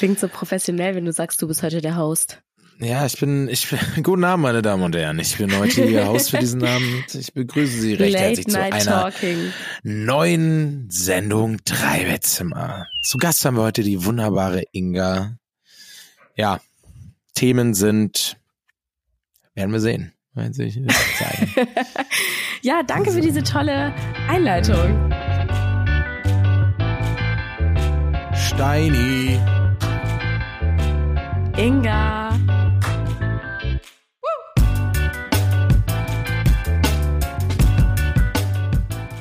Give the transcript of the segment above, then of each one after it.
klingt so professionell, wenn du sagst, du bist heute der Host. Ja, ich bin, ich bin, guten Abend, meine Damen und Herren. Ich bin heute Ihr Host für diesen Abend. Ich begrüße Sie recht Late herzlich zu einer Talking. neuen Sendung Dreibettzimmer. Zu Gast haben wir heute die wunderbare Inga. Ja, Themen sind, werden wir sehen. Ja, danke für diese tolle Einleitung. Steini. Inga.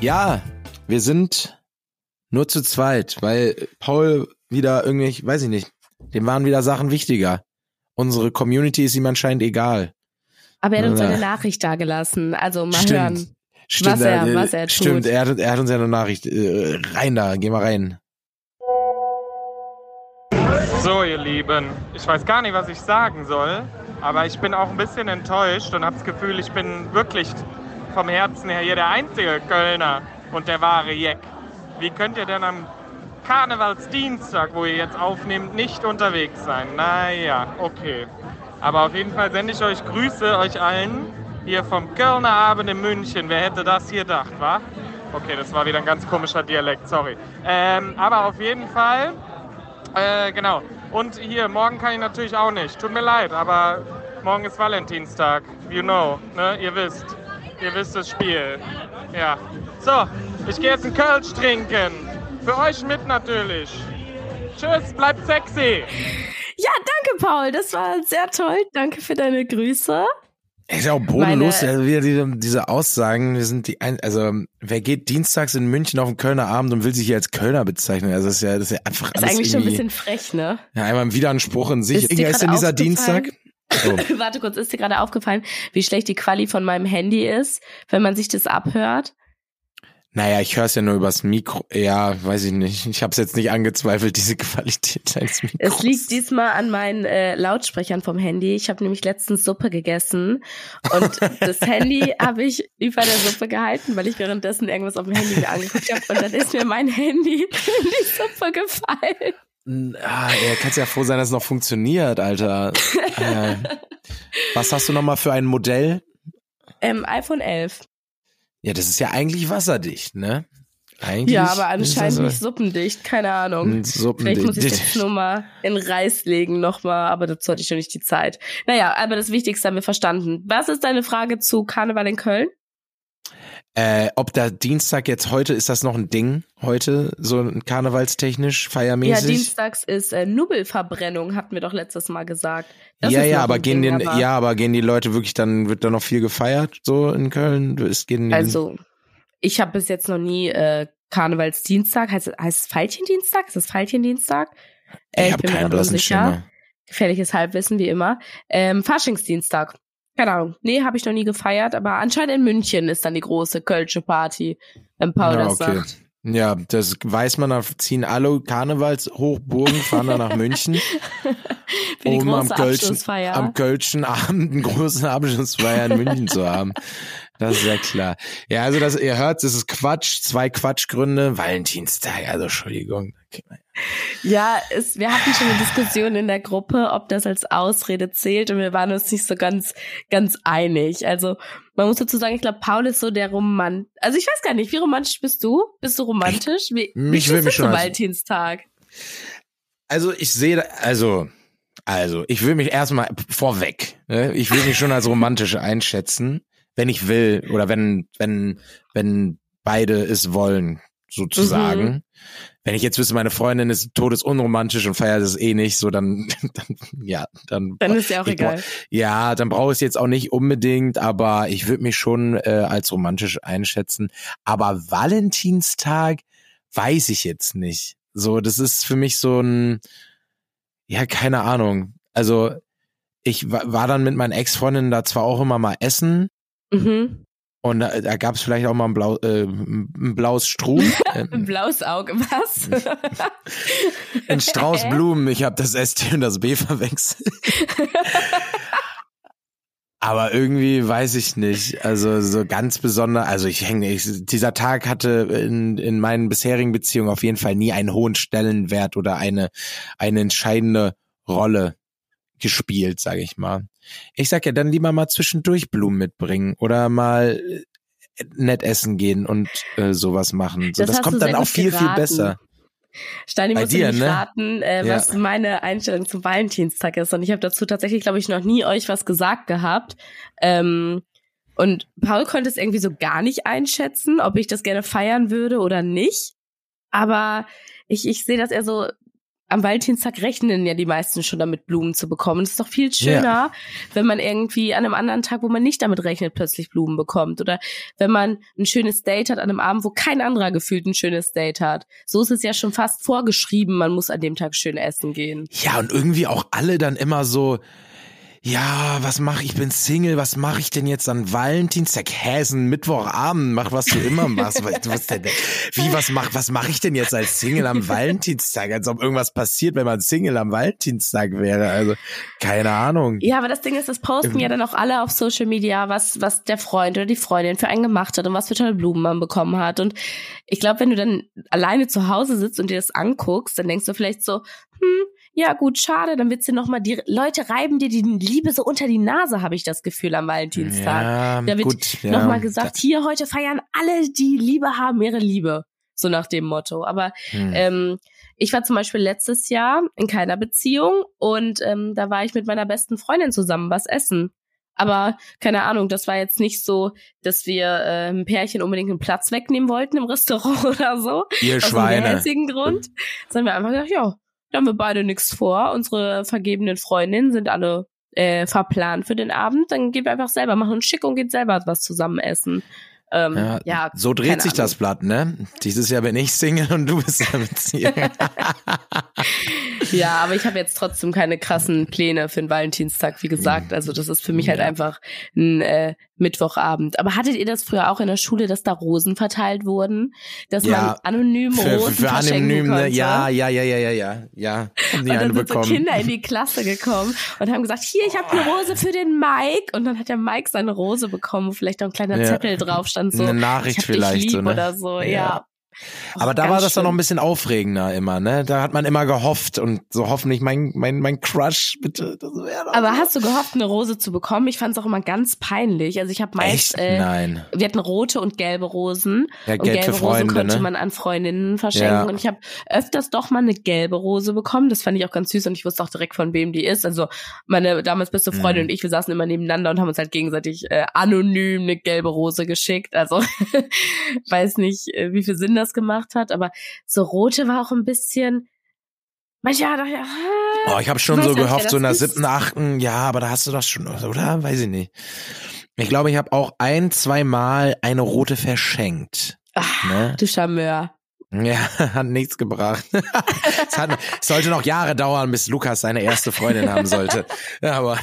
Ja, wir sind nur zu zweit, weil Paul wieder irgendwie, weiß ich nicht, dem waren wieder Sachen wichtiger. Unsere Community ist ihm anscheinend egal. Aber er hat uns Ja. eine Nachricht dagelassen. Also mal Stimmt. hören. Stimmt, Was er- äh, was er tut. Stimmt, er hat, er hat uns ja eine Nachricht. Äh, rein da, geh mal rein. So, ihr Lieben, ich weiß gar nicht, was ich sagen soll, aber ich bin auch ein bisschen enttäuscht und habe das Gefühl, ich bin wirklich vom Herzen her hier der einzige Kölner und der wahre Jeck. Wie könnt ihr denn am Karnevalsdienstag, wo ihr jetzt aufnehmt, nicht unterwegs sein? Naja, okay. Aber auf jeden Fall sende ich euch Grüße, euch allen, hier vom Kölner Abend in München. Wer hätte das hier gedacht, wa? Okay, das war wieder ein ganz komischer Dialekt, sorry. Ähm, aber auf jeden Fall äh, genau. Und hier, morgen kann ich natürlich auch nicht. Tut mir leid, aber morgen ist Valentinstag. You know, ne? Ihr wisst. Ihr wisst das Spiel. Ja. So, ich gehe jetzt einen Kölsch trinken. Für euch mit natürlich. Tschüss, bleibt sexy. Ja, danke, Paul. Das war sehr toll. Danke für deine Grüße. Ist ja auch bodenlos, Meine- also wieder diese, diese Aussagen. Wir sind die ein, also wer geht dienstags in München auf den Kölner Abend und will sich hier als Kölner bezeichnen? Also das ist ja, das ist ja einfach Ist eigentlich schon ein bisschen frech, ne? Ja, einmal ein Wideranspruch in sich. Ist Inga, ist denn dieser? Dienstag? Oh. Warte kurz, ist dir gerade aufgefallen, wie schlecht die Quali von meinem Handy ist, wenn man sich das abhört? Naja, ich höre es ja nur übers Mikro. Ja, weiß ich nicht. Ich habe es jetzt nicht angezweifelt, diese Qualität deines Mikros. Es liegt diesmal an meinen äh, Lautsprechern vom Handy. Ich habe nämlich letztens Suppe gegessen und das Handy habe ich über der Suppe gehalten, weil ich währenddessen irgendwas auf dem Handy mir angeguckt habe und dann ist mir mein Handy in die Suppe gefallen. Ah, ja, kannst ja froh sein, dass es noch funktioniert, Alter. äh, was hast du nochmal für ein Modell? Ähm, iPhone 11. Ja, das ist ja eigentlich wasserdicht, ne? Eigentlich Ja, aber anscheinend das nicht suppendicht, keine Ahnung. ein Suppen- Vielleicht muss ich das nur mal in Reis legen nochmal, aber dazu hatte ich schon nicht die Zeit. Naja, aber das Wichtigste haben wir verstanden. Was ist deine Frage zu Karneval in Köln? Äh, ob der Dienstag jetzt heute, ist das noch ein Ding? Heute, so ein karnevalstechnisch, Ja, feiermäßig? dienstags ist äh, Nubbelverbrennung, hatten wir doch letztes Mal gesagt. Das ja, ist ja, aber gehen Ding, den, aber- ja, aber gehen die Leute wirklich dann, wird da noch viel gefeiert, so in Köln? Es gehen Also, ich habe bis jetzt noch nie äh, Karnevalsdienstag, heißt, heißt es Veilchendienstag? Ist das Veilchendienstag? Äh, ich habe keinen blassen. Schimmer. Gefährliches Halbwissen, wie immer. Ähm, Faschingsdienstag. Keine Ahnung. Nee, habe ich noch nie gefeiert, aber anscheinend in München ist dann die große Kölsche Party, wenn Paul Ja, das okay. sagt. Ja, das weiß man, da ziehen alle Karnevalshochburgen, fahren dann nach München, Für um am Kölschen, am Kölschen Abend einen großen Abschlussfeier in München zu haben. Das ist ja klar. Ja, also das, ihr hört, das ist Quatsch, zwei Quatschgründe, Valentinstag, also Entschuldigung. Ja, es, wir hatten schon eine Diskussion in der Gruppe, ob das als Ausrede zählt und wir waren uns nicht so ganz, ganz einig. Also man muss dazu sagen, ich glaube, Paul ist so der Romant. Also ich weiß gar nicht, wie romantisch bist du? Bist du romantisch? Wie, wie mich will stehst mich schon Valentinstag? Also ich sehe, da- also, also ich will mich erstmal vorweg, ne? ich will mich schon als romantisch einschätzen, wenn ich will oder wenn, wenn, wenn beide es wollen, sozusagen. Mhm. Wenn ich jetzt wüsste, meine Freundin ist todesunromantisch und feiert es eh nicht, so dann, dann ja, dann. Dann ist ja auch brauch- egal. Ja, dann brauche ich es jetzt auch nicht unbedingt, aber ich würde mich schon äh, als romantisch einschätzen. Aber Valentinstag weiß ich jetzt nicht. So, das ist für mich so ein, ja, keine Ahnung. Also ich wa- war dann mit meinen Ex-Freundinnen da zwar auch immer mal essen Mhm. und da, da gab es vielleicht auch mal ein, Blau, äh, ein blaues Strum, Ein blaues Auge, was? ein Strauß Blumen. Ich habe das ST und das B verwechselt. Aber irgendwie weiß ich nicht. Also so ganz besonders, also ich hänge, ich, dieser Tag hatte in, in meinen bisherigen Beziehungen auf jeden Fall nie einen hohen Stellenwert oder eine, eine entscheidende Rolle gespielt, sage ich mal. Ich sag ja, dann lieber mal zwischendurch Blumen mitbringen oder mal äh, nett essen gehen und äh, sowas machen. So, Das das, kommt dann auch viel, viel geraten. besser. Steini Bei muss dir, nämlich ne? raten, äh, Ja. was meine Einstellung zum Valentinstag ist. Und ich habe dazu tatsächlich, glaube ich, noch nie euch was gesagt gehabt. Ähm, und Paul konnte es irgendwie so gar nicht einschätzen, ob ich das gerne feiern würde oder nicht. Aber ich, ich sehe, dass er so am Valentinstag rechnen ja die meisten schon damit, Blumen zu bekommen. Es ist doch viel schöner, wenn man irgendwie an einem anderen Tag, wo man nicht damit rechnet, plötzlich Blumen bekommt. Oder wenn man ein schönes Date hat an einem Abend, wo kein anderer gefühlt ein schönes Date hat. So ist es ja schon fast vorgeschrieben, man muss an dem Tag schön essen gehen. Ja, und irgendwie auch alle dann immer so, ja, was mache ich? Bin Single, was mache ich denn jetzt an Valentinstag? Hä, ist ein Mittwochabend, mach was du immer machst. was, was denn, wie, was mach, was mache ich denn jetzt als Single am Valentinstag? Als ob irgendwas passiert, wenn man Single am Valentinstag wäre. Also, keine Ahnung. Ja, aber das Ding ist, das posten ja dann auch alle auf Social Media, was, was der Freund oder die Freundin für einen gemacht hat und was für tolle Blumen man bekommen hat. Und ich glaube, wenn du dann alleine zu Hause sitzt und dir das anguckst, dann denkst du vielleicht so, hm, ja gut, schade, dann wird's dir nochmal, die Leute reiben dir die Liebe so unter die Nase, habe ich das Gefühl am Valentinstag. Ja, da wird gut, ja. nochmal gesagt, hier, heute feiern alle, die Liebe haben, ihre Liebe. So nach dem Motto. Aber Hm. ähm, ich war zum Beispiel letztes Jahr in keiner Beziehung und ähm, da war ich mit meiner besten Freundin zusammen was essen. Aber keine Ahnung, das war jetzt nicht so, dass wir äh, ein Pärchen unbedingt einen Platz wegnehmen wollten im Restaurant oder so. Ihr Aus Schweine. gehässigen Grund. Sondern wir haben einfach gesagt, ja, da haben wir beide nichts vor. Unsere vergebenen Freundinnen sind alle äh, verplant für den Abend. Dann gehen wir einfach selber, machen uns schick und gehen selber was zusammen essen. Ähm, ja, Ja, so dreht sich das Ahnung. Blatt, ne? Dieses Jahr bin ich Single und du bist in der Beziehung. Ja, aber ich habe jetzt trotzdem keine krassen Pläne für den Valentinstag, wie gesagt. Also das ist für mich halt Ja. einfach ein äh, Mittwochabend. Aber hattet ihr das früher auch in der Schule, dass da Rosen verteilt wurden? Dass Ja, man anonym für, Rosen für verschenken anonym, ne? konnte? Ja, ja, ja, ja, ja, ja, ja. Haben die Und dann sind so bekommen. Kinder in die Klasse gekommen und haben gesagt, hier, ich habe eine Rose für den Mike. Und dann hat der Mike seine Rose bekommen, wo vielleicht noch ein kleiner Ja. Zettel drauf stand, so, Eine Nachricht ich hab vielleicht dich lieb so, ne? oder so, ja. Ja. Aber da war das dann noch ein bisschen aufregender immer, ne? Da hat man immer gehofft und so hoffentlich mein, mein, mein Crush, bitte. Das doch Aber so. hast du gehofft, eine Rose zu bekommen? Ich fand es auch immer ganz peinlich. Also ich habe meist, Echt? äh, Nein. wir hatten rote und gelbe Rosen. Ja, und gelb gelbe für Rosen Freunde, konnte ne? man an Freundinnen verschenken. Ja. Und ich habe öfters doch mal eine gelbe Rose bekommen. Das fand ich auch ganz süß und ich wusste auch direkt, von wem die ist. Also meine damals beste Freundin Mhm. und ich, wir saßen immer nebeneinander und haben uns halt gegenseitig äh, anonym eine gelbe Rose geschickt. Also weiß nicht, äh, wie viel Sinn das gemacht hat. Aber so rote war auch ein bisschen... Manchmal dachte ich, ah, Oh, ich habe schon so gehofft, so in der siebten, achten, ja, aber da hast du das schon, oder? Weiß ich nicht. Ich glaube, ich habe auch ein, zwei Mal eine rote verschenkt. Ach, Ne? du Charmeur. Ja, hat nichts gebracht. es, hat, es sollte noch Jahre dauern, bis Lukas seine erste Freundin haben sollte. Ja, aber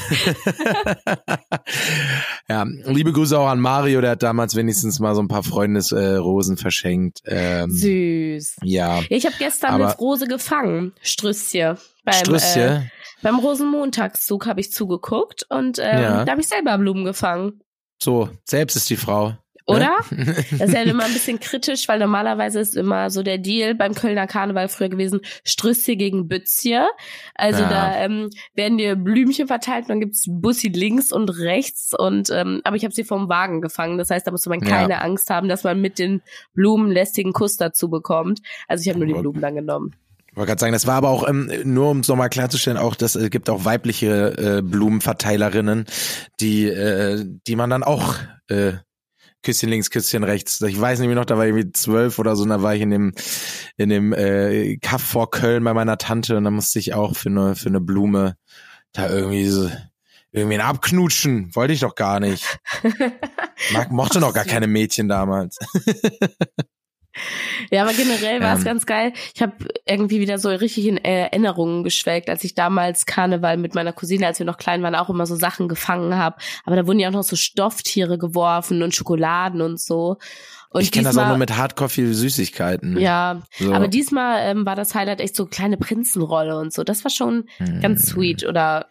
ja, liebe Grüße auch an Mario, der hat damals wenigstens mal so ein paar Freundesrosen verschenkt. Ähm, Süß. ja, ich habe gestern Aber- eine Rose gefangen, Strüsschen. Beim, Äh, Strüsschen. beim Rosenmontagszug habe ich zugeguckt und ähm, Ja. da habe ich selber Blumen gefangen. So, selbst ist die Frau. Oder? Ne? Das ist ja immer ein bisschen kritisch, weil normalerweise ist immer so der Deal beim Kölner Karneval früher gewesen, Strüsschen gegen Bützje. Also Ja. da ähm, werden dir Blümchen verteilt und dann gibt's Bussi links und rechts. Und ähm, aber ich habe sie vom Wagen gefangen. Das heißt, da musste man Ja. keine Angst haben, dass man mit den Blumen lästigen Kuss dazu bekommt. Also ich habe nur die. Blumen dann genommen. Ich wollte gerade sagen, das war aber auch, ähm, nur um es nochmal klarzustellen, auch, das äh, gibt auch weibliche äh, Blumenverteilerinnen, die, äh, die man dann auch äh, Küsschen links, Küsschen rechts. Ich weiß nicht mehr noch, da war ich irgendwie zwölf oder so, und da war ich in dem, in dem äh, Kaff vor Köln bei meiner Tante und da musste ich auch für eine, für eine Blume da irgendwie so irgendwie abknutschen. Wollte ich doch gar nicht. Mag, mochte noch gar keine Mädchen damals. Ja, aber generell war es Ähm. ganz geil. Ich habe irgendwie wieder so richtig in Erinnerungen geschwelgt, als ich damals Karneval mit meiner Cousine, als wir noch klein waren, auch immer so Sachen gefangen habe. Aber da wurden ja auch noch so Stofftiere geworfen und Schokoladen und so. Und ich kenne das auch nur mit Hardcore viel Süßigkeiten. Ja, So. aber diesmal ähm, war das Highlight echt so kleine Prinzenrolle und so. Das war schon Hm. ganz sweet. Oder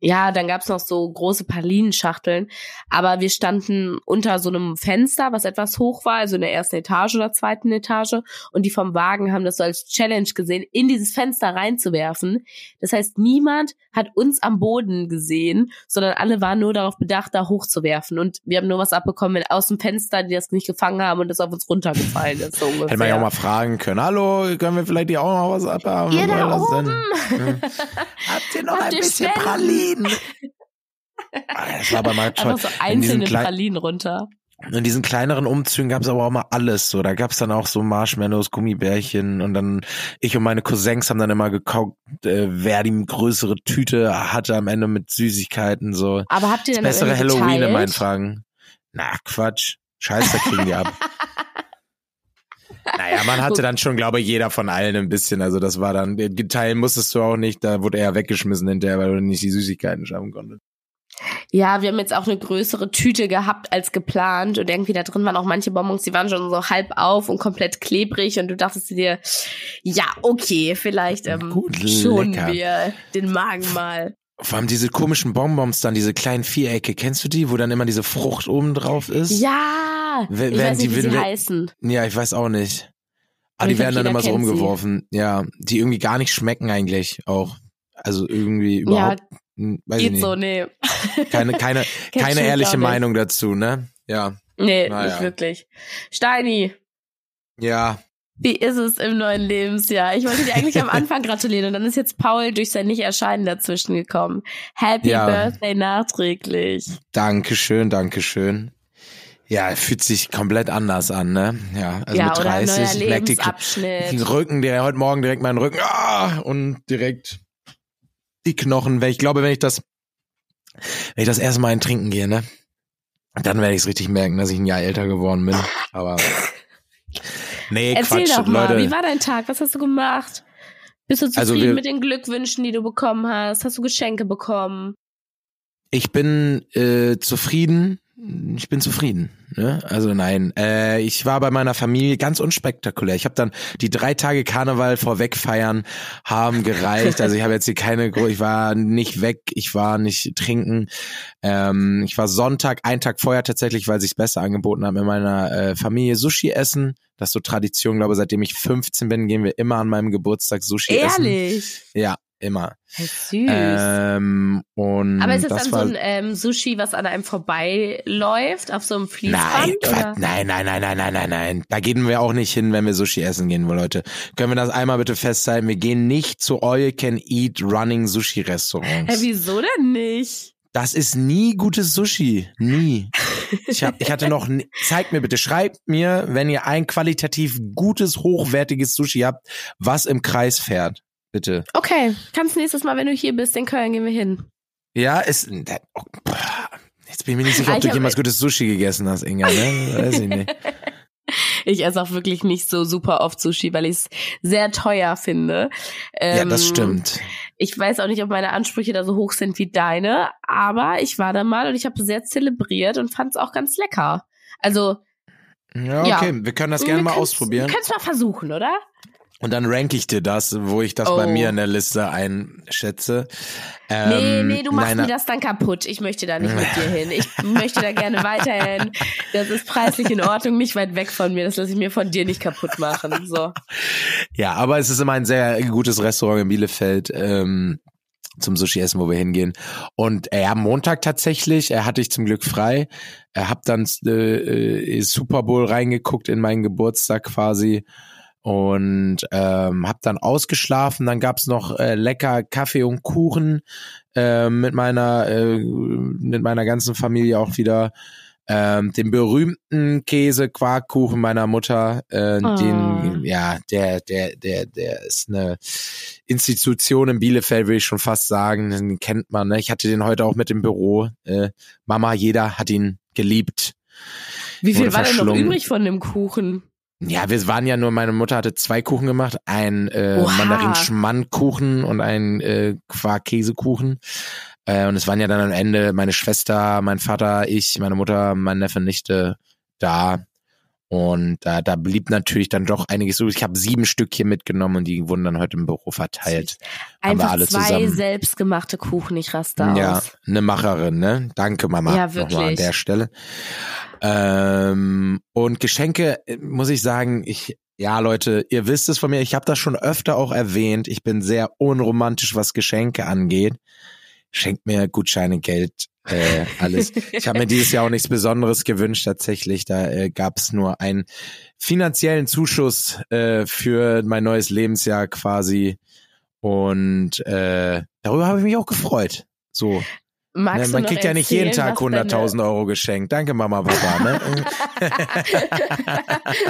Ja, dann gab's noch so große Pralinenschachteln. Aber wir standen unter so einem Fenster, was etwas hoch war, also in der ersten Etage oder zweiten Etage. Und die vom Wagen haben das so als Challenge gesehen, in dieses Fenster reinzuwerfen. Das heißt, niemand hat uns am Boden gesehen, sondern alle waren nur darauf bedacht, da hochzuwerfen. Und wir haben nur was abbekommen aus dem Fenster, die das nicht gefangen haben und das auf uns runtergefallen ist. So ungefähr. Hätte man ja auch mal fragen können, hallo, können wir vielleicht hier auch noch was abhaben? Ihr da oben! denn? Habt ihr noch Habt ein ihr bisschen Spenden? Pralinen? Ah, Das war bei Markt schon. Einfach so in diesen einzelne Pralinen runter. In diesen kleineren Umzügen gab es aber auch mal alles. So, da gab es dann auch so Marshmallows, Gummibärchen und dann ich und meine Cousins haben dann immer gekauft, äh, wer die größere Tüte hatte am Ende mit Süßigkeiten. So Aber habt ihr das denn bessere irgendwie Halloween in meinen Fragen. Na Quatsch, Scheiß, da kriegen die ab. Naja, man hatte dann schon, glaube ich, jeder von allen ein bisschen. Also das war dann, geteilen musstest du auch nicht, da wurde er weggeschmissen hinterher, weil du nicht die Süßigkeiten schaffen konntest. Ja, wir haben jetzt auch eine größere Tüte gehabt als geplant und irgendwie da drin waren auch manche Bonbons, die waren schon so halb auf und komplett klebrig und du dachtest dir, ja, okay, vielleicht ähm, Gut, schonen lecker. wir den Magen mal. Vor allem diese komischen Bonbons dann, diese kleinen Vierecke, kennst du die, wo dann immer diese Frucht oben drauf ist? Ja, Wer- ich werden weiß nicht, die- wie sie werden- heißen. Ja, ich weiß auch nicht. Aber die ich werden glaub, dann immer so kennt sie. umgeworfen. Ja, die irgendwie gar nicht schmecken eigentlich auch. Also irgendwie überhaupt, hm, weiß ich Geht so, nee. Keine, keine, keine ehrliche. Meinung dazu, ne? Ja. Nee, Naja. nicht wirklich. Steini, Ja. Wie ist es im neuen Lebensjahr? Ich wollte dir eigentlich am Anfang gratulieren und dann ist jetzt Paul durch sein Nicht-Erscheinen dazwischen gekommen. Happy Ja. Birthday nachträglich. Dankeschön, Dankeschön. Ja, fühlt sich komplett anders an, ne? Ja, also ja, mit oder ein 30 neuer ich merk die, den Rücken, der heute Morgen direkt meinen Rücken ah, und direkt die Knochen. Weil ich glaube, wenn ich das, wenn ich das erste Mal in Trinken gehe, ne, dann werde ich es richtig merken, dass ich ein Jahr älter geworden bin. Aber nee, Erzähl Quatsch, doch mal, Leute. wie war dein Tag? Was hast du gemacht? Bist du zufrieden Also wir- mit den Glückwünschen, die du bekommen hast? Hast du Geschenke bekommen? Ich bin äh, zufrieden. Ich bin zufrieden. Ne? Also nein, äh, ich war bei meiner Familie ganz unspektakulär. Ich habe dann die drei Tage Karneval vorweg feiern haben gereicht. Also ich habe jetzt hier keine, gro- ich war nicht weg, ich war nicht trinken. Ähm, ich war Sonntag, einen Tag vorher tatsächlich, weil sich's besser angeboten hat, mit meiner äh, Familie Sushi essen. Das ist so Tradition, glaube seitdem ich 15 bin, gehen wir immer an meinem Geburtstag Sushi essen. Ehrlich? Ja, immer. Süß. Ähm, und Aber ist es das dann war, so ein ähm, Sushi, was an einem vorbeiläuft, auf so einem Fließband? Nein, nein, nein, nein, nein, nein, nein, nein. Da gehen wir auch nicht hin, wenn wir Sushi essen gehen, Leute. Können wir das einmal bitte festhalten? Wir gehen nicht zu All You Can Eat Running Sushi Hä, Restaurants. wieso denn nicht? Das ist nie gutes Sushi. Nie. Ich, hab, ich hatte noch, zeigt mir bitte, schreibt mir, wenn ihr ein qualitativ gutes, hochwertiges Sushi habt, was im Kreis fährt. Bitte. Okay, kannst nächstes Mal, wenn du hier bist, in Köln gehen wir hin. Ja, ist, oh, jetzt bin ich mir nicht sicher, Ah, ob ich du jemals gutes Sushi gegessen hast, Inga, ne? Weiß ich nicht. Ich esse auch wirklich nicht so super oft Sushi, weil ich es sehr teuer finde. Ja, das Ähm, stimmt. Ich weiß auch nicht, ob meine Ansprüche da so hoch sind wie deine, aber ich war da mal und ich habe sehr zelebriert und fand es auch ganz lecker. Also, Ja, Ja. okay, wir können das gerne mal ausprobieren. Wir können es mal versuchen, oder? Und dann rank ich dir das, wo ich das bei Oh. mir in der Liste einschätze. nee, Ähm, nee, du machst nein, mir das dann kaputt. Ich möchte da nicht mit dir hin. Ich möchte da gerne weiterhin. Das ist preislich in Ordnung, nicht weit weg von mir. Das lasse ich mir von dir nicht kaputt machen. So. Ja, aber es ist immer ein sehr gutes Restaurant in Bielefeld. Ähm, zum Sushi essen, wo wir hingehen. Und äh, ja, Montag tatsächlich, er hatte ich zum Glück frei. Er hab dann äh, äh, Super Bowl reingeguckt in meinen Geburtstag quasi und ähm, hab dann ausgeschlafen. Dann gab's noch äh, lecker Kaffee und Kuchen äh, mit meiner äh, mit meiner ganzen Familie auch wieder. Ähm, den berühmten Käse Quarkkuchen meiner Mutter, äh, Oh. den ja der der der der ist eine Institution in Bielefeld, will ich schon fast sagen. Den kennt man. Ne? Ich hatte den heute auch mit im Büro. Äh, Mama, jeder hat ihn geliebt. Wie viel war denn noch übrig von dem Kuchen? Ja, wir waren ja nur, meine Mutter hatte zwei Kuchen gemacht, ein äh. Mandarin-Schmandkuchen und ein äh, Quark-Käsekuchen. Äh, und es waren ja dann am Ende meine Schwester, mein Vater, ich, meine Mutter, mein Neffe, Nichte da. Und da, da blieb natürlich dann doch einiges so. Ich habe sieben Stück hier mitgenommen und die wurden dann heute im Büro verteilt. Einfach zwei zusammen. selbstgemachte Kuchen, ich raste Ja, aus. eine Macherin, ne? Danke, Mama. Ja, Nochmal an wirklich. der Stelle. Ähm, und Geschenke, äh, muss ich sagen, ich, ja, Leute, ihr wisst es von mir, ich habe das schon öfter auch erwähnt. Ich bin sehr unromantisch, was Geschenke angeht. Schenkt mir Gutscheine, Geld, äh, alles. Ich habe mir dieses Jahr auch nichts Besonderes gewünscht, tatsächlich. Da äh, gab es nur einen finanziellen Zuschuss äh, für mein neues Lebensjahr quasi. Und äh, darüber habe ich mich auch gefreut. So, Magst Ne, man kriegt ja nicht jeden Tag was deine- 100.000 Euro geschenkt. Danke, Mama, Papa. Ne?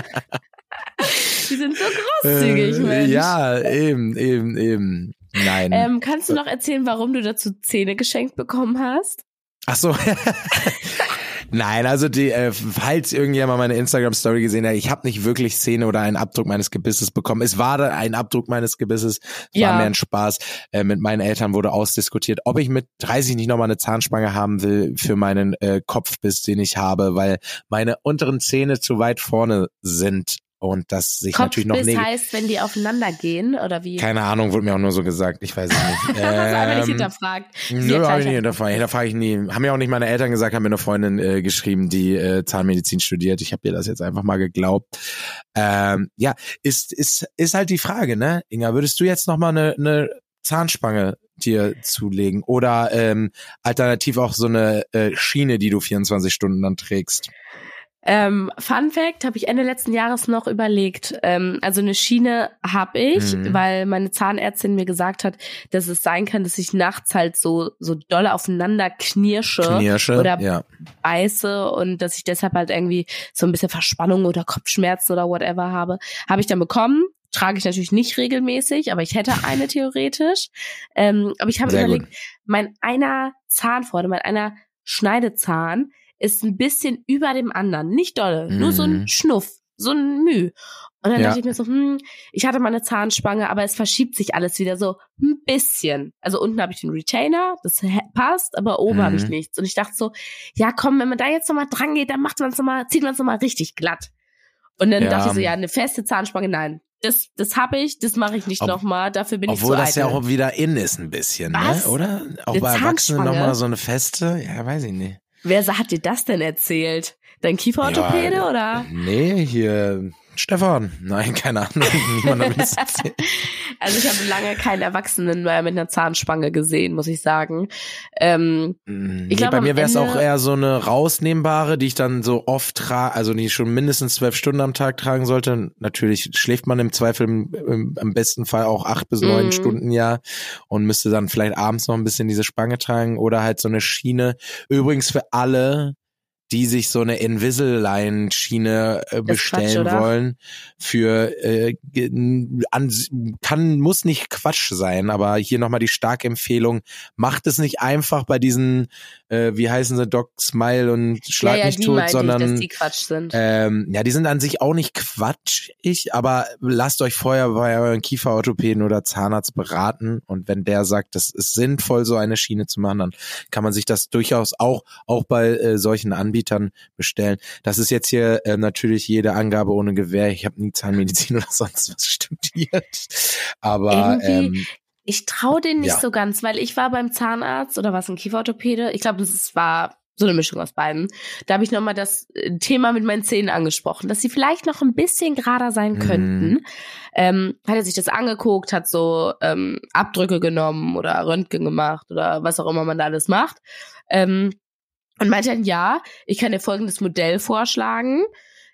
Die sind so großzügig, Äh, Mensch. Ja, eben, eben, eben. Nein. Ähm, kannst du noch erzählen, warum du dazu Zähne geschenkt bekommen hast? Ach so. Nein, also die, äh, falls irgendjemand meine Instagram-Story gesehen hat, ich habe nicht wirklich Szene oder einen Abdruck meines Gebisses bekommen. Es war da ein Abdruck meines Gebisses, es Ja. war mehr ein Spaß. Äh, mit meinen Eltern wurde ausdiskutiert, ob ich mit 30 nicht nochmal eine Zahnspange haben will für meinen äh, Kopfbiss, den ich habe, weil meine unteren Zähne zu weit vorne sind und das sich natürlich noch Kopfbiss negativ heißt, wenn die aufeinander gehen oder wie? Keine Ahnung, wurde mir auch nur so gesagt. Ich weiß es nicht. Hast du einfach nicht Ähm, hinterfragt. Nö, habe ich ja- nicht hinterfragt. Hinterfrage ich nie. Haben mir auch nicht meine Eltern gesagt, haben mir eine Freundin äh, geschrieben, die äh, Zahnmedizin studiert. Ich habe ihr das jetzt einfach mal geglaubt. Ähm, ja, ist, ist, ist halt die Frage, ne? Inga, würdest du jetzt noch mal eine, eine Zahnspange dir zulegen? Oder ähm, alternativ auch so eine äh, Schiene, die du 24 Stunden dann trägst? Ähm, Fun Fact, habe ich Ende letzten Jahres noch überlegt. Ähm, also eine Schiene habe ich, Mhm. weil meine Zahnärztin mir gesagt hat, dass es sein kann, dass ich nachts halt so so doll aufeinander knirsche Knirsche? oder ja. beiße und dass ich deshalb halt irgendwie so ein bisschen Verspannung oder Kopfschmerzen oder whatever habe. Habe ich dann bekommen. Trage ich natürlich nicht regelmäßig, aber ich hätte eine theoretisch. Ähm, aber ich habe überlegt, mein einer Zahnfreude, mein einer Schneidezahn ist ein bisschen über dem anderen. Nicht dolle, nur so Mhm. ein Schnuff, so ein Müh. Und dann Ja. dachte ich mir so, hm, ich hatte mal eine Zahnspange, aber es verschiebt sich alles wieder so ein bisschen. Also unten habe ich den Retainer, das passt, aber oben Mhm. habe ich nichts. Und ich dachte so, ja komm, wenn man da jetzt nochmal dran geht, dann macht man es nochmal, zieht man es nochmal richtig glatt. Und dann Ja. dachte ich so, ja, eine feste Zahnspange, nein. Das, das habe ich, das mache ich nicht nochmal, dafür bin Obwohl ich zu das ja eitel. auch wieder in ist ein bisschen, Was? ne? Oder? Auch Eine bei Erwachsenen nochmal so eine feste? Ja, weiß ich nicht. Wer hat dir das denn erzählt? Dein Kieferorthopäde Ja, oder? Nee, hier Stefan. Nein, keine Ahnung. Also ich habe lange keinen Erwachsenen mehr mit einer Zahnspange gesehen, muss ich sagen. Ähm, Nee, glaub, bei mir wäre es auch eher so eine rausnehmbare, die ich dann so oft trage, also die ich schon mindestens zwölf Stunden am Tag tragen sollte. Natürlich schläft man im Zweifel im, im, im besten Fall auch acht bis neun Mhm. Stunden ja und müsste dann vielleicht abends noch ein bisschen diese Spange tragen oder halt so eine Schiene. Übrigens für alle, die sich so eine Invisalign-Schiene äh, bestellen Quatsch, wollen, für äh, an, kann muss nicht Quatsch sein, aber hier nochmal die starke Empfehlung: Macht es nicht einfach bei diesen, äh, wie heißen sie, Doc Smile und Schlag ja, ja, mich tot, ich, sondern dass die Quatsch sind. ähm, ja, die sind an sich auch nicht quatschig, aber lasst euch vorher bei euren Kieferorthopäden oder Zahnarzt beraten und wenn der sagt, das ist sinnvoll, so eine Schiene zu machen, dann kann man sich das durchaus auch auch bei äh, solchen Anbietern bestellen. Das ist jetzt hier äh, natürlich jede Angabe ohne Gewähr. Ich habe nie Zahnmedizin oder sonst was studiert, aber Irgendwie- ähm, Ich traue den nicht Ja. so ganz, weil ich war beim Zahnarzt oder was ein Kieferorthopäde. Ich glaube, das ist- war so eine Mischung aus beiden. Da habe ich nochmal das äh, Thema mit meinen Zähnen angesprochen, dass sie vielleicht noch ein bisschen gerader sein Mhm. könnten. Ähm, hat er sich das angeguckt, hat so ähm, Abdrücke genommen oder Röntgen gemacht oder was auch immer man da alles macht. Ähm, und meinte dann, ja, ich kann dir folgendes Modell vorschlagen.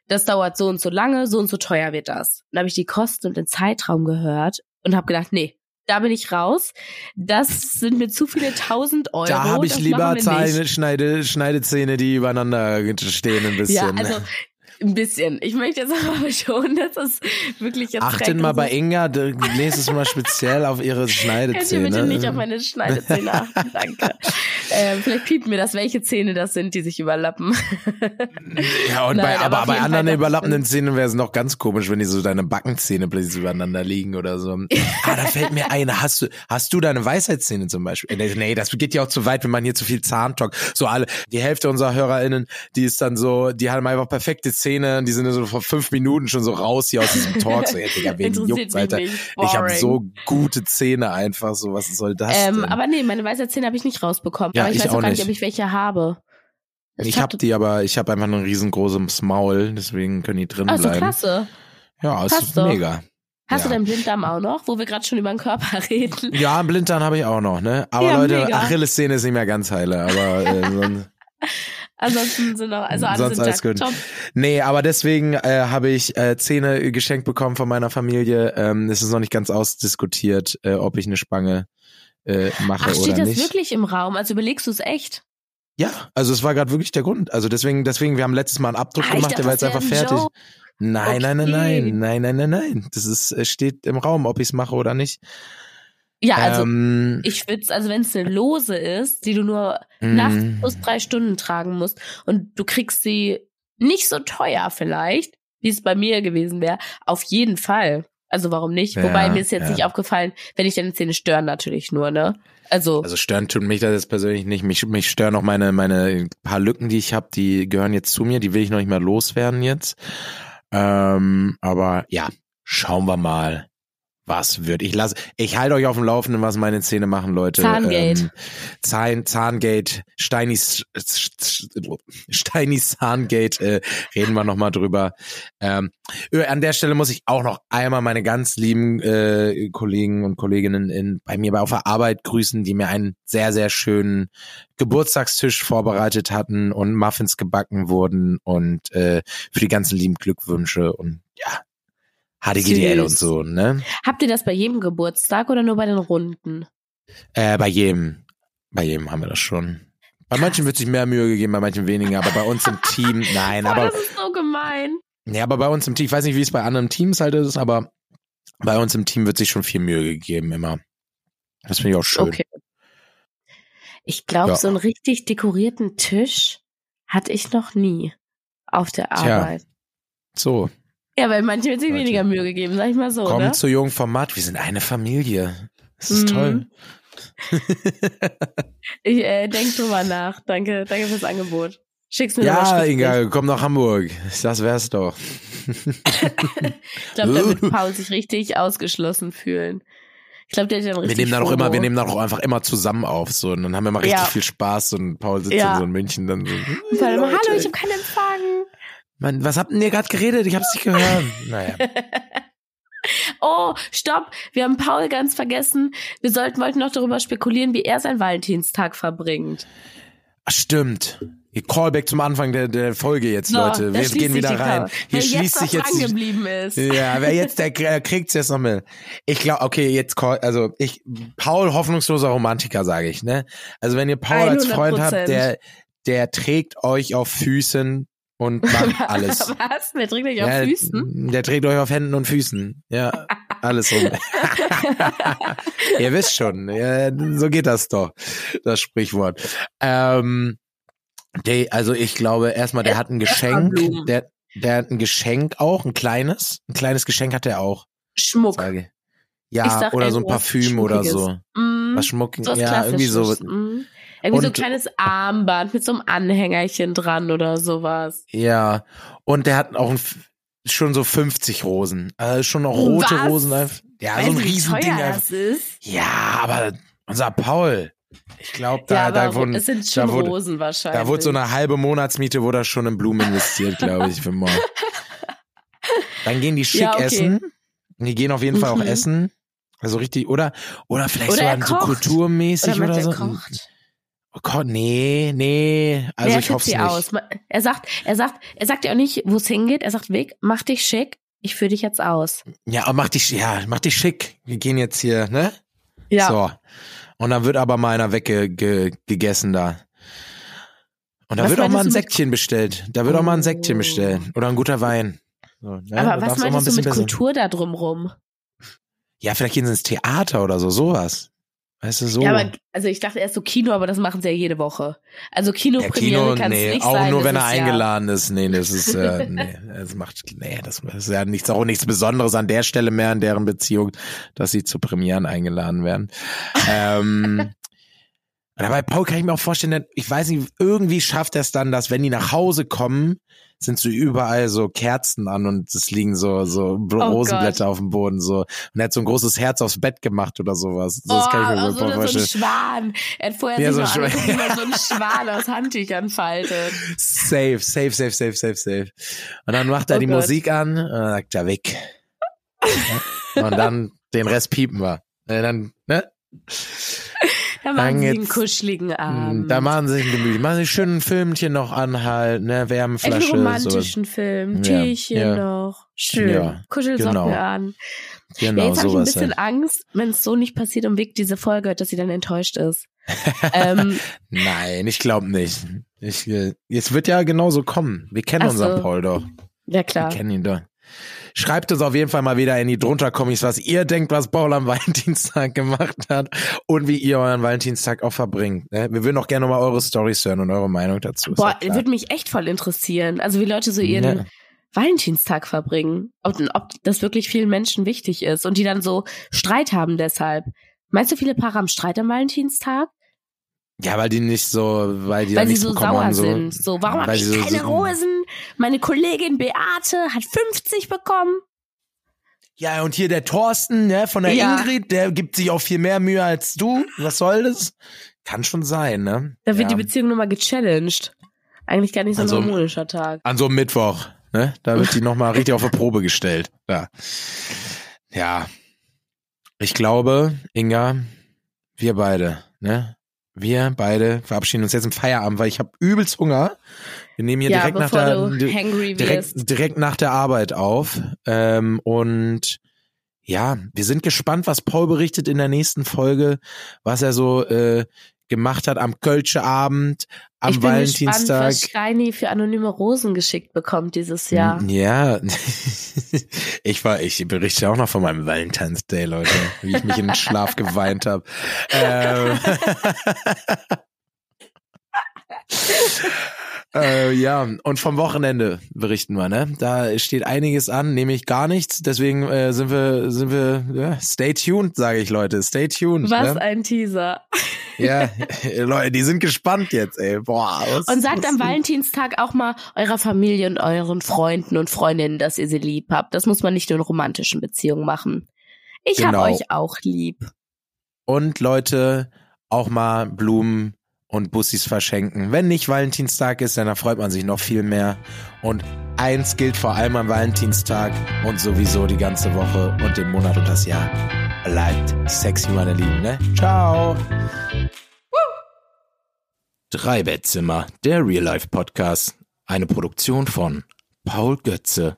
Das dauert so und so lange, so und so teuer wird das. Dann habe ich die Kosten und den Zeitraum gehört und habe gedacht, nee, da bin ich raus. Das sind mir zu viele tausend Euro. da habe ich das lieber. Zähne, Schneide, Schneidezähne, die übereinander stehen ein bisschen. Ja, also ein bisschen. Ich möchte jetzt aber schon, dass es wirklich jetzt Achtet direkt mal bei Inga, nächstes Mal speziell auf ihre Schneidezähne. bitte nicht auf meine Schneidezähne achten, danke. ähm, vielleicht piept mir das, welche Zähne das sind, die sich überlappen. ja, und Nein, bei, aber aber bei anderen Fall, überlappenden Zähnen wäre es noch ganz komisch, wenn die so deine Backenzähne plötzlich übereinander liegen oder so. ah, da fällt mir ein, hast du, hast du deine Weisheitszähne zum Beispiel? Äh, Nee, das geht ja auch zu weit, wenn man hier zu viel Zahntalk. So alle, die Hälfte unserer HörerInnen, die ist dann so, die haben einfach perfekte Zähne, die sind so vor fünf Minuten schon so raus hier aus diesem Talk. So, ja, Digga, wen mich Alter? Ich habe so gute Zähne einfach, so was soll das Ähm, denn? aber nee, meine Weisheitszähne habe ich nicht rausbekommen. Ja, aber ich, ich weiß auch gar nicht, ob ich welche habe. ich habe die, aber ich habe einfach nur ein riesengroßes Maul, deswegen können die drin Also bleiben. klasse. Ja, Passt ist doch. mega. Hast Ja. du deinen Blinddarm auch noch, wo wir gerade schon über den Körper reden? Ja, einen Blinddarm habe ich auch noch, ne? Aber Ja, Leute. Achillessehne ist nicht mehr ganz heile, aber äh, sonst, Ansonsten sind noch, also alle Sonst sind alles gut. top. Nee, aber deswegen äh, habe ich äh, Zähne geschenkt bekommen von meiner Familie. Ähm, es ist noch nicht ganz ausdiskutiert, äh, ob ich eine Spange äh, mache Ach, steht oder das nicht. wirklich im Raum? Also überlegst du es echt? Ja, also es war gerade wirklich der Grund. Also deswegen, deswegen, wir haben letztes Mal einen Abdruck Ah, gemacht, dachte, der war jetzt das einfach ein fertig. Joke. Nein, nein, nein, Okay. nein, nein, nein, nein, nein. Das ist äh, steht im Raum, ob ich es mache oder nicht. Ja, also ähm, ich würde also wenn es eine Lose ist, die du nur mh, nachts plus drei Stunden tragen musst und du kriegst sie nicht so teuer vielleicht, wie es bei mir gewesen wäre, auf jeden Fall. Also warum nicht? Ja, Wobei mir ist jetzt ja. nicht aufgefallen, wenn ich deine Zähne stören natürlich nur, ne? Also, Also stören tut mich das jetzt persönlich nicht. Mich, mich stören auch meine, meine paar Lücken, die ich habe, die gehören jetzt zu mir, die will ich noch nicht mehr loswerden jetzt. Ähm, aber ja, schauen wir mal, was wird. Ich lasse, ich halte euch auf dem Laufenden, was meine Zähne machen, Leute. Zahngate. Ähm, Zahn, Zahngate, Steinis, Steinis Zahngate, äh, reden wir nochmal drüber. Ähm, äh, an der Stelle muss ich auch noch einmal meine ganz lieben äh, Kollegen und Kolleginnen in, bei mir bei auf der Arbeit grüßen, die mir einen sehr, sehr schönen Geburtstagstisch vorbereitet hatten und Muffins gebacken wurden und äh, für die ganzen lieben Glückwünsche und ja, HDGDL Süß. und so, ne? habt ihr das bei jedem Geburtstag oder nur bei den Runden? Äh, bei jedem, bei jedem haben wir das schon. Bei manchen wird sich mehr Mühe gegeben, bei manchen weniger, aber bei uns im Team, nein, Boah, aber, das ist so gemein. nee, aber bei uns im Team, ich weiß nicht, wie es bei anderen Teams halt ist, aber bei uns im Team wird sich schon viel Mühe gegeben, immer. Das finde ich auch schön. Okay. Ich glaube, Ja. so einen richtig dekorierten Tisch hatte ich noch nie auf der Tja. Arbeit. So, Ja, weil manche wird sich Leute. weniger Mühe gegeben, sag ich mal so, kommen ne? zu Jung Format, wir sind eine Familie. Das ist Mhm. toll. Ich äh, denk drüber nach. Danke, danke fürs Angebot. Schick's mir Ja. Inga, komm nach Hamburg. Das wär's doch. Ich glaube, da wird Paul sich richtig ausgeschlossen fühlen. Ich glaube, der hat dann Wir richtig nehmen dann auch immer, wir nehmen dann auch einfach immer zusammen auf, so, und dann haben wir mal richtig Ja. viel Spaß und Paul sitzt Ja. in so in München dann so. Leute, Hallo, ich habe keinen Empfang. Mann, was habt denn ihr gerade geredet? Ich hab's nicht gehört. Naja. Oh, stopp. Wir haben Paul ganz vergessen. Wir sollten wollten noch darüber spekulieren, wie er seinen Valentinstag verbringt. Ach, stimmt. Ihr Callback zum Anfang der, der Folge jetzt, So, Leute. Wir gehen wieder rein. Hier Wer schließt jetzt sich noch jetzt geblieben ist. Ja, wer jetzt, der äh, kriegt's jetzt noch mit. Ich glaube, okay, jetzt, Call- also ich, Paul, hoffnungsloser Romantiker, sage ich, ne? Also wenn ihr Paul als Freund 100%. habt, der, der trägt euch auf Füßen und macht alles. Was? Wer trägt euch auf Ja, Füßen? Der trägt euch auf Händen und Füßen. Ja, alles rum. Ihr wisst schon, ja, so geht das doch, das Sprichwort. Ähm, der, also ich glaube erstmal, der hat ein Geschenk, der, der hat ein Geschenk auch, ein kleines, ein kleines Geschenk hat er auch, Schmuck. sage Ja, oder so ein Parfüm oder so. Mm, Was Schmuck, ja, irgendwie so. Mm. Irgendwie so ein Und- kleines Armband mit so einem Anhängerchen dran oder sowas. Ja, und der hat auch ein, schon so 50 Rosen. Also schon noch rote Was? Rosen. Ja, weißt so ein Riesending. Ja, aber unser Paul, ich glaube, da, ja, da, wurden, es sind schon da, wurde, Rosen wahrscheinlich. da wurde so eine halbe Monatsmiete wurde da schon in Blumen investiert, glaube ich, für morgen. Dann gehen die schick Ja, okay. essen. Die gehen auf jeden Fall auch Mhm. essen. Also richtig, oder? Oder vielleicht Oder er sogar so kocht. kulturmäßig oder oder, er so. kocht? Oh Gott, nee, nee. Also Wer ich hoffe sie nicht. aus? Er sagt, er sagt, er sagt ja auch nicht, wo es hingeht. Er sagt, Weg, mach dich schick. Ich führe dich jetzt aus. Ja, mach dich, ja, mach dich schick. Wir gehen jetzt hier, ne? Ja. So. Und dann wird aber mal einer weggegessen ge gegessen da. Und da Was wird auch mal ein du Säckchen bestellt. Da wird auch mal ein Säckchen Oh. bestellt. Oder ein guter Wein. So, ne? Aber was mal ein meinst du mit besser- Kultur da drumrum? Ja, vielleicht gehen sie ins Theater oder so, sowas. Weißt du, so. Ja, aber also ich dachte erst so Kino, aber das machen sie ja jede Woche. Also Ja, Kinopremiere Kino, kann es nee, nicht auch sein. nur das wenn er ist ja- eingeladen ist. Nee, das ist, äh, nee, das macht, nee, das ist ja nichts, auch nichts Besonderes an der Stelle mehr in deren Beziehung, dass sie zu Premieren eingeladen werden. ähm, Aber bei Paul kann ich mir auch vorstellen, ich weiß nicht, irgendwie schafft er es dann, dass wenn die nach Hause kommen, sind so überall so Kerzen an und es liegen so so Oh Rosenblätter auf dem Boden so und er hat so ein großes Herz aufs Bett gemacht oder sowas. So, das kann ich mir oh, gut so, so ein vorstellen. Schwan. Er hat vorher Ja, so so, ein so, einen Schwan aus Handtüchern faltet. Safe, safe, safe, safe, safe, safe. Und dann macht er Oh die Gott. Musik an und dann sagt er weg. Und dann den Rest piepen wir. Äh, Dann, ne? Da machen Dann sie einen jetzt- kuscheligen Abend. Da machen sie sich ein Gemüse. Machen sie schön ein Filmchen noch anhalten, ne? Einen Wärmflasche. sowas. romantischen Film, Ja, Teechen ja. noch. Schön. Ja, Kuschelsocken genau. an. Genau, ja, jetzt habe ich ein sowas. bisschen halt. Angst, wenn es so nicht passiert und Vic diese Folge hört, dass sie dann enttäuscht ist. ähm, Nein, ich glaube nicht. Ich, äh, es wird ja genauso kommen. Wir kennen unseren so. Paul doch. ja klar. Wir kennen ihn doch. Schreibt uns auf jeden Fall mal wieder in die drunter-Kommis, was ihr denkt, was Paul am Valentinstag gemacht hat und wie ihr euren Valentinstag auch verbringt. ne? Wir würden auch gerne mal eure Storys hören und eure Meinung dazu. Boah, würde mich echt voll interessieren. Also wie Leute so ihren Ja. Valentinstag verbringen. Ob, ob das wirklich vielen Menschen wichtig ist und die dann so Streit haben deshalb. Meinst du, viele Paare haben Streit am Valentinstag? Ja, weil die nicht so, weil die weil sie so sauer haben, so. sind. So, warum habe ich so- keine so- Rosen? Meine Kollegin Beate hat 50 bekommen. Ja, und hier der Thorsten, ne, von der Ja. Ingrid, der gibt sich auch viel mehr Mühe als du. Was soll das? Kann schon sein, ne? Da wird ja. die Beziehung nochmal gechallenged. Eigentlich gar nicht so ein Also- harmonischer Tag. An so einem Mittwoch, ne? Da wird die nochmal richtig auf die Probe gestellt. Ja. Ja. Ich glaube, Inga, wir beide, ne? Wir beide verabschieden uns jetzt im Feierabend, weil ich habe übelst Hunger. Wir nehmen hier ja, direkt nach der direkt, direkt nach der Arbeit auf. Ähm, und ja, wir sind gespannt, was Paul berichtet in der nächsten Folge, was er so äh, gemacht hat am Kölsche Abend, am ich bin Valentinstag. gespannt, was Schreini für anonyme Rosen geschickt bekommt dieses Jahr. Ja, ich war, ich berichte auch noch von meinem Valentine's Day, Leute, wie ich mich in den Schlaf geweint habe. Ähm, äh, ja, und vom Wochenende berichten wir, ne? Da steht einiges an, nämlich gar nichts. Deswegen äh, sind wir, sind wir, ja, stay tuned, sage ich, Leute, stay tuned. Was ne? ein Teaser. Ja, Leute, die sind gespannt jetzt, ey. Boah. Was, Und sagt was- am Valentinstag auch mal eurer Familie und euren Freunden und Freundinnen, dass ihr sie lieb habt. Das muss man nicht nur in romantischen Beziehungen machen. Ich Genau. hab euch auch lieb. Und Leute, auch mal Blumen und Bussis verschenken. Wenn nicht Valentinstag ist, dann freut man sich noch viel mehr. Und eins gilt vor allem am Valentinstag und sowieso die ganze Woche und den Monat und das Jahr. Bleibt sexy, meine Lieben, ne? Ciao! Drei Bettzimmer, der Real Life Podcast. Eine Produktion von Paul Götze